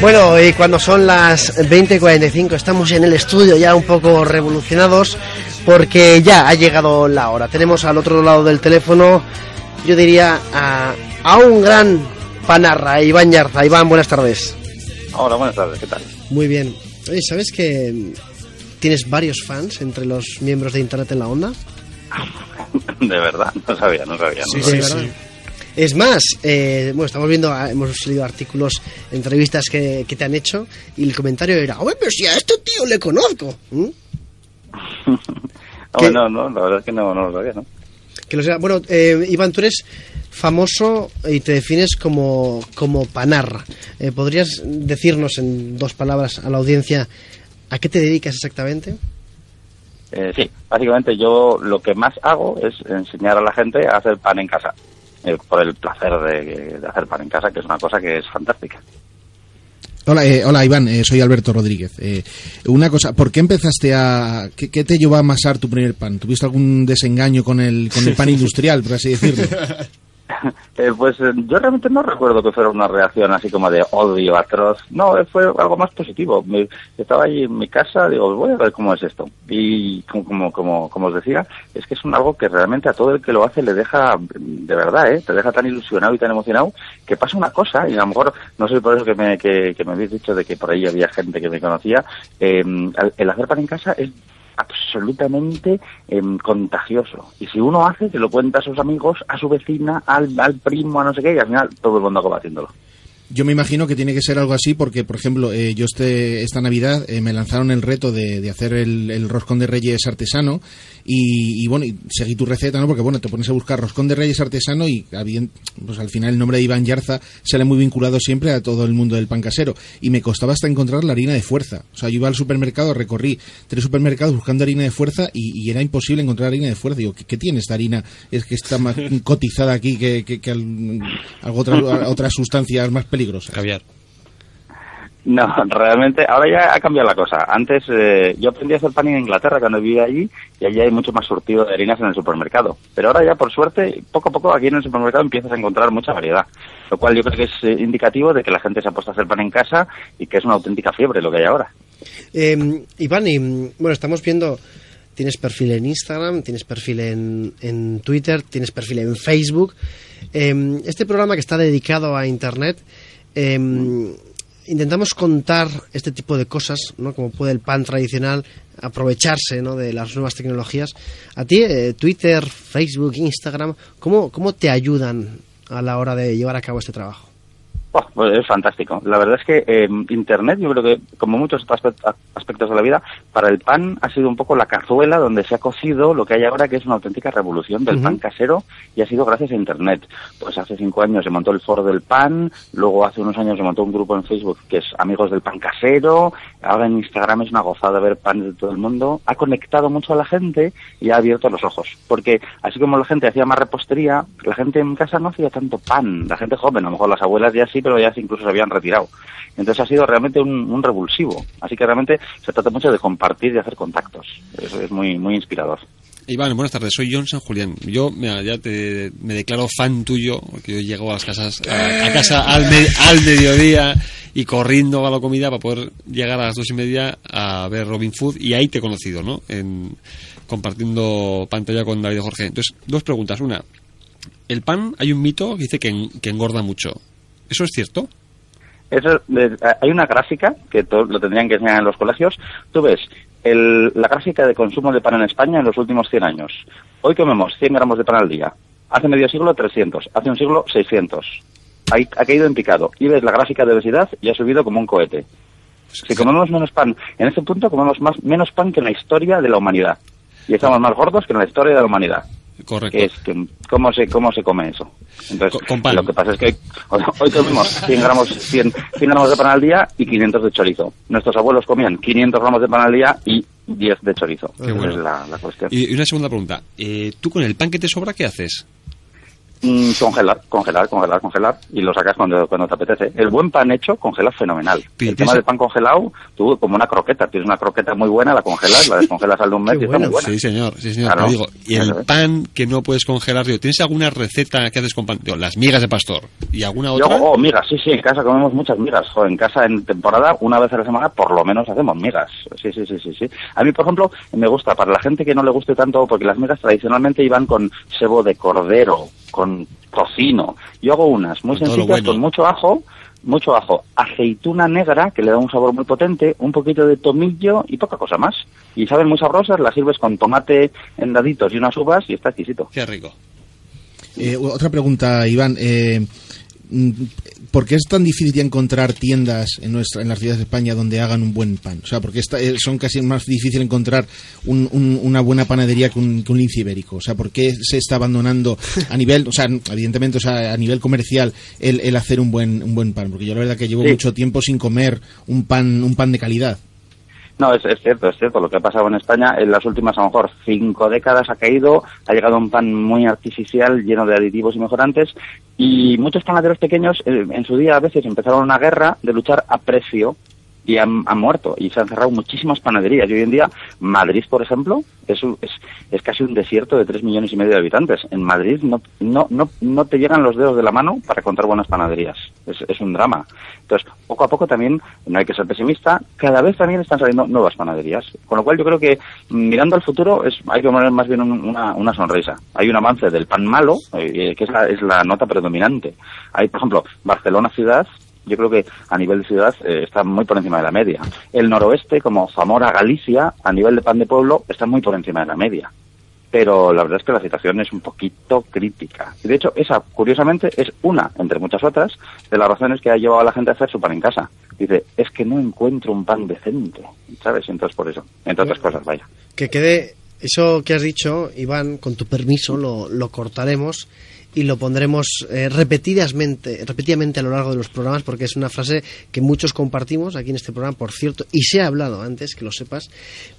Bueno, y cuando son las 20.45 estamos en el estudio ya un poco revolucionados porque ya ha llegado la hora. Tenemos al otro lado del teléfono, yo diría, a, a un gran panarra, Iván Yarza. Iván, buenas tardes. Hola, buenas tardes, ¿qué tal? Muy bien. Oye, ¿sabes que tienes varios fans entre los miembros de Internet en la Onda? de verdad, no sabía, no sabía. Sí, sí, sí. Es más, eh, bueno, estamos viendo, ah, hemos leído artículos, entrevistas que, que, te han hecho y el comentario era, oye, pero si a este tío le conozco. ¿Mm? oh, no, no, la verdad es que no, no lo sabía, ¿no? Que lo sea. Bueno, eh, Iván, tú eres famoso y te defines como, como panarra. Eh, ¿Podrías decirnos en dos palabras a la audiencia a qué te dedicas exactamente? Eh, sí, básicamente yo lo que más hago es enseñar a la gente a hacer pan en casa. Eh, por el placer de, de, hacer pan en casa, que es una cosa que es fantástica. Hola, eh, hola Iván, eh, soy Alberto Rodríguez. Eh, una cosa, ¿por qué empezaste a... ¿qué, ¿Qué, te llevó a amasar tu primer pan? ¿Tuviste algún desengaño con el, con el pan industrial, por así decirlo? Eh, pues eh, yo realmente no recuerdo que fuera una reacción así como de odio atroz. No, eh, fue algo más positivo. Me, estaba allí en mi casa, digo, voy a ver cómo es esto. Y como, como, como, os decía, es que es un algo que realmente a todo el que lo hace le deja, de verdad, ¿eh? te deja tan ilusionado y tan emocionado que pasa una cosa, y a lo mejor, no sé por eso que me, que, que me habéis dicho de que por ahí había gente que me conocía, eh, el hacer pan en casa es absolutamente eh, contagioso. Y si uno hace, se lo cuenta a sus amigos, a su vecina, al, al primo, a no sé qué, y al final todo el mundo acaba haciéndolo. Yo me imagino que tiene que ser algo así porque, por ejemplo, eh, yo este, esta Navidad eh, me lanzaron el reto de, de hacer el, el, roscón de reyes artesano y, y, bueno, y seguí tu receta, ¿no? Porque bueno, te pones a buscar roscón de reyes artesano y pues al final el nombre de Iván Yarza sale muy vinculado siempre a todo el mundo del pan casero y me costaba hasta encontrar la harina de fuerza. O sea, yo iba al supermercado, recorrí tres supermercados buscando harina de fuerza y, y era imposible encontrar harina de fuerza. Digo, ¿qué, qué tiene esta harina? Es que está más cotizada aquí que, que, que al, algo otra, otras sustancias más peligrosas. Caviar. No, realmente ahora ya ha cambiado la cosa. Antes eh, yo aprendí a hacer pan en Inglaterra cuando vivía allí y allí hay mucho más surtido de harinas en el supermercado. Pero ahora ya por suerte, poco a poco aquí en el supermercado empiezas a encontrar mucha variedad. Lo cual yo creo que es eh, indicativo de que la gente se ha puesto a hacer pan en casa y que es una auténtica fiebre lo que hay ahora. Eh, Iván, y, bueno, estamos viendo tienes perfil en Instagram, tienes perfil en, en Twitter, tienes perfil en Facebook. Eh, este programa que está dedicado a Internet, eh, intentamos contar este tipo de cosas, ¿no? como puede el pan tradicional aprovecharse ¿no? de las nuevas tecnologías. A ti, eh, Twitter, Facebook, Instagram, ¿cómo, ¿cómo te ayudan a la hora de llevar a cabo este trabajo? Oh, pues es fantástico. La verdad es que eh, Internet, yo creo que, como muchos aspectos de la vida, para el pan ha sido un poco la cazuela donde se ha cocido lo que hay ahora, que es una auténtica revolución del uh -huh. pan casero, y ha sido gracias a Internet. Pues hace cinco años se montó el foro del pan, luego hace unos años se montó un grupo en Facebook que es Amigos del Pan Casero, ahora en Instagram es una gozada ver pan de todo el mundo. Ha conectado mucho a la gente y ha abierto los ojos. Porque así como la gente hacía más repostería, la gente en casa no hacía tanto pan. La gente joven, a lo mejor las abuelas ya sí, pero ya incluso se habían retirado. Entonces ha sido realmente un, revulsivo. Así que realmente se trata mucho de compartir y hacer contactos. Eso es muy, muy inspirador. Iván, buenas tardes, soy John San Julián. Yo mira, ya te, me declaro fan tuyo, porque yo llego a las casas, a, casa al, me, al, mediodía y corriendo a la comida para poder llegar a las dos y media a ver Robin Food y ahí te he conocido, ¿no? En, compartiendo pantalla con David Jorge. Entonces, dos preguntas. Una, el pan, hay un mito que dice que engorda mucho. ¿Eso es cierto? Eso, hay una gráfica que lo tendrían que enseñar en los colegios. Tú ves el, la gráfica de consumo de pan en España en los últimos 100 años. Hoy comemos 100 gramos de pan al día. Hace medio siglo 300. Hace un siglo 600. Ha, ha caído en picado. Y ves la gráfica de obesidad y ha subido como un cohete. Si comemos menos pan, en este punto comemos más, menos pan que en la historia de la humanidad. Y estamos más gordos que en la historia de la humanidad. Correcto. Que es que, ¿cómo, se, ¿Cómo se come eso? Entonces, con, con lo que pasa es que hoy, hoy comemos 100 gramos, 100, 100 gramos de pan al día y 500 de chorizo. Nuestros abuelos comían 500 gramos de pan al día y 10 de chorizo. Qué bueno. es la, la, cuestión. Y una segunda pregunta. Eh, ¿Tú con el pan que te sobra qué haces? Mm, congelar, congelar, congelar, congelar y lo sacas cuando, cuando te apetece. El buen pan hecho congela fenomenal. El tema del pan congelado, tú como una croqueta, tienes una croqueta muy buena, la congelas, la descongelas al de un mes Qué y está muy bueno. buena. Sí, señor, sí, señor. Claro. Pero digo, y el Eso es. pan que no puedes congelar, digo, ¿tienes alguna receta que haces con pan? Digo, las migas de pastor. ¿Y alguna Yo, otra? oh, migas, sí, sí, en casa comemos muchas migas. En casa en temporada, una vez a la semana, por lo menos hacemos migas. Sí, sí, sí, sí, sí. A mí, por ejemplo, me gusta, para la gente que no le guste tanto, porque las migas tradicionalmente iban con sebo de cordero, con tocino. Yo hago unas muy Con sencillas, bueno. con mucho ajo, mucho ajo, aceituna negra, que le da un sabor muy potente, un poquito de tomillo y poca cosa más. Y saben muy sabrosas, las sirves con tomate en daditos y unas uvas y está exquisito. Qué rico. Eh, otra pregunta, Iván. Eh, ¿Por qué es tan difícil encontrar tiendas en nuestra, en las ciudades de España donde hagan un buen pan? O sea, porque esta- eh, son casi más difícil encontrar un- un- una buena panadería que un, que un lince ibérico. O sea, ¿por qué se está abandonando a nivel, o sea, evidentemente, o sea, a nivel comercial el, el hacer un buen un buen pan? Porque yo la verdad que llevo Sí. mucho tiempo sin comer un pan un pan de calidad. No, es, cierto, es cierto. Lo que ha pasado en España en las últimas, a lo mejor, cinco décadas ha caído, ha llegado un pan muy artificial, lleno de aditivos y mejorantes, y muchos panaderos pequeños eh, en su día a veces empezaron una guerra de luchar a precio y han, muerto y se han cerrado muchísimas panaderías. Y hoy en día, Madrid, por ejemplo, es, es, es casi un desierto de tres millones y medio de habitantes. En Madrid no, no, no, no te llegan los dedos de la mano para encontrar buenas panaderías. Es, es un drama. Entonces, poco a poco también, no hay que ser pesimista, cada vez también están saliendo nuevas panaderías. Con lo cual yo creo que mm, mirando al futuro es, hay que poner más bien un- una, una sonrisa. Hay un avance del pan malo, eh, que es la, es la nota predominante. Hay, por ejemplo, Barcelona ciudad, yo creo que a nivel de ciudad eh, está muy por encima de la media. El noroeste, como Zamora, Galicia, a nivel de pan de pueblo, está muy por encima de la media. Pero la verdad es que la situación es un poquito crítica. Y de hecho, esa, curiosamente, es una, entre muchas otras, de las razones que ha llevado a la gente a hacer su pan en casa. Dice, es que no encuentro un pan decente, ¿sabes? Entonces, por eso. Entre otras cosas, vaya. Que quede eso que has dicho, Iván, con tu permiso, lo, lo cortaremos y lo pondremos eh, repetidamente, repetidamente a lo largo de los programas porque es una frase que muchos compartimos aquí en este programa, por cierto, y se ha hablado antes, que lo sepas,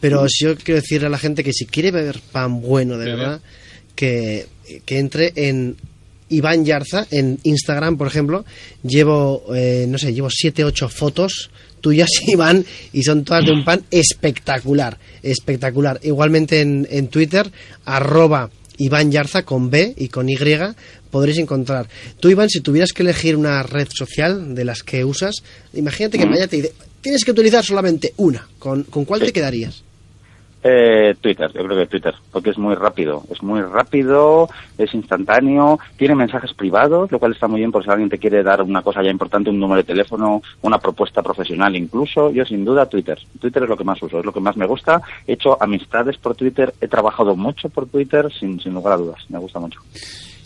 pero si yo quiero decirle a la gente que si quiere beber pan bueno de verdad, que, que entre en Iván Yarza en Instagram, por ejemplo, llevo, eh, no sé, llevo siete, ocho fotos tuyas, Iván, y son todas de un pan espectacular, espectacular. Igualmente en, en Twitter, arroba Iván Yarza con B y con Y, podréis encontrar. Tú, Iván, si tuvieras que elegir una red social de las que usas, imagínate que mañana te dice, tienes que utilizar solamente una, ¿con, con cuál te quedarías? Eh, Twitter, yo creo que Twitter, porque es muy rápido, es muy rápido, es instantáneo, tiene mensajes privados, lo cual está muy bien por si alguien te quiere dar una cosa ya importante, un número de teléfono, una propuesta profesional incluso, yo sin duda Twitter, Twitter es lo que más uso, es lo que más me gusta, he hecho amistades por Twitter, he trabajado mucho por Twitter, sin, sin lugar a dudas, me gusta mucho.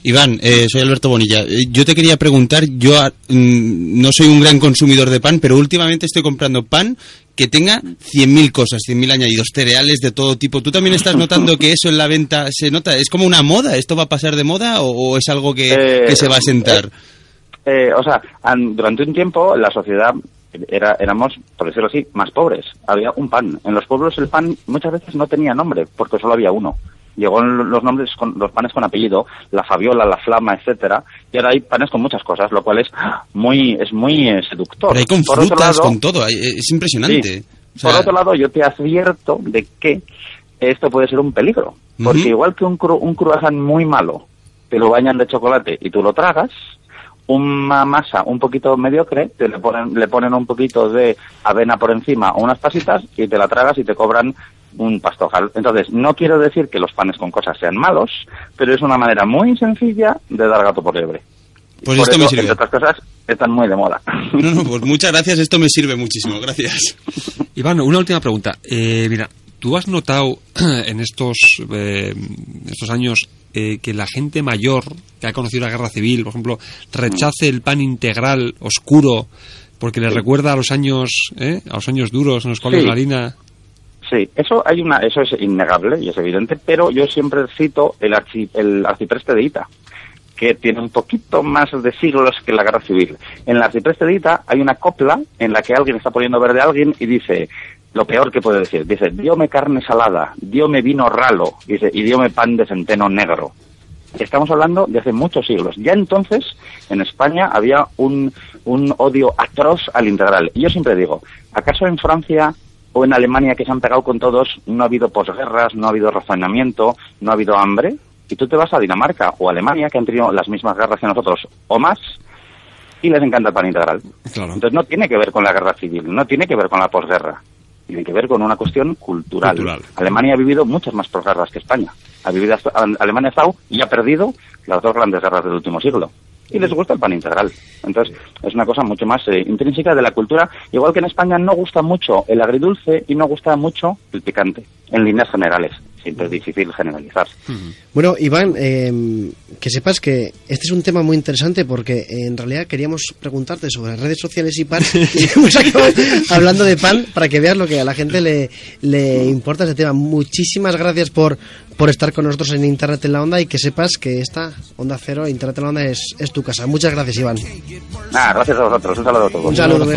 Iván, eh, soy Alberto Bonilla. Eh, Yo te quería preguntar, yo ah, mm, no soy un gran consumidor de pan, pero últimamente estoy comprando pan que tenga 100.000 cosas, 100.000 añadidos, cereales de todo tipo. ¿Tú también estás notando que eso en la venta se nota? ¿Es como una moda? ¿Esto va a pasar de moda o, o es algo que, Eh, que se va a sentar? Eh, o sea, an- durante un tiempo la sociedad era, éramos, por decirlo así, más pobres. Había un pan. En los pueblos el pan muchas veces no tenía nombre, porque solo había uno. Llegó los nombres, con, los panes con apellido, la Fabiola, la Flama, etcétera, y ahora hay panes con muchas cosas, lo cual es muy, es muy eh, seductor. Pero hay con Por frutas, lado- con todo. hay- Es impresionante. Sí. O sea, Por otro lado, yo te advierto de que esto puede ser un peligro. Porque igual que un, cru- un croissant muy malo, te lo bañan de chocolate y tú lo tragas, una masa un poquito mediocre, te le ponen, le ponen un poquito de avena por encima o unas pasitas y te la tragas y te cobran un pastojal. Entonces, no quiero decir que los panes con cosas sean malos, pero es una manera muy sencilla de dar gato por liebre. Pues Por esto me eso, sirve. Entre otras cosas, están muy de moda. No, no, pues muchas gracias, esto me sirve muchísimo, gracias. Iván, una última pregunta. Eh, mira, ¿tú has notado en estos, eh, estos años eh, que la gente mayor que ha conocido la guerra civil, por ejemplo, rechace el pan integral oscuro porque le recuerda a los años, ¿eh? a los años duros en los cuales Sí. la harina Sí, eso hay una, eso es innegable y es evidente, pero yo siempre cito el, archi- el arcipreste de Ita, que tiene un poquito más de siglos que la guerra civil. En el arcipreste de Ita hay una copla en la que alguien está poniendo verde a alguien y dice lo peor que puede decir, dice, diome carne salada, diome vino ralo, dice, y diome pan de centeno negro. Estamos hablando de hace muchos siglos. Ya entonces, en España había un, un odio atroz al integral. Y yo siempre digo, ¿acaso en Francia o en Alemania que se han pegado con todos no ha habido posguerras, no ha habido razonamiento, no ha habido hambre? Y tú te vas a Dinamarca o Alemania, que han tenido las mismas guerras que nosotros, o más, y les encanta el pan integral. Claro. Entonces no tiene que ver con la guerra civil, no tiene que ver con la posguerra, tiene que ver con una cuestión cultural. Cultural. Alemania ha vivido muchas más posguerras que España. Ha vivido hasta- Alemania ha estado y ha perdido las dos grandes guerras del último siglo. Y les gusta el pan integral. Entonces, es una cosa mucho más eh, intrínseca de la cultura. Igual que en España no gusta mucho el agridulce y no gusta mucho el picante, en líneas generales. Siempre es difícil generalizar. Bueno, Iván, eh, que sepas que este es un tema muy interesante porque eh, en realidad queríamos preguntarte sobre redes sociales y pan y hemos acabado hablando de pan para que veas lo que a la gente le, le importa ese tema. Muchísimas gracias por, por estar con nosotros en Internet en la Onda y que sepas que esta Onda Cero, Internet en la Onda, es, es tu casa. Muchas gracias, Iván. Nada, gracias a vosotros. Un saludo a todos. Un saludo.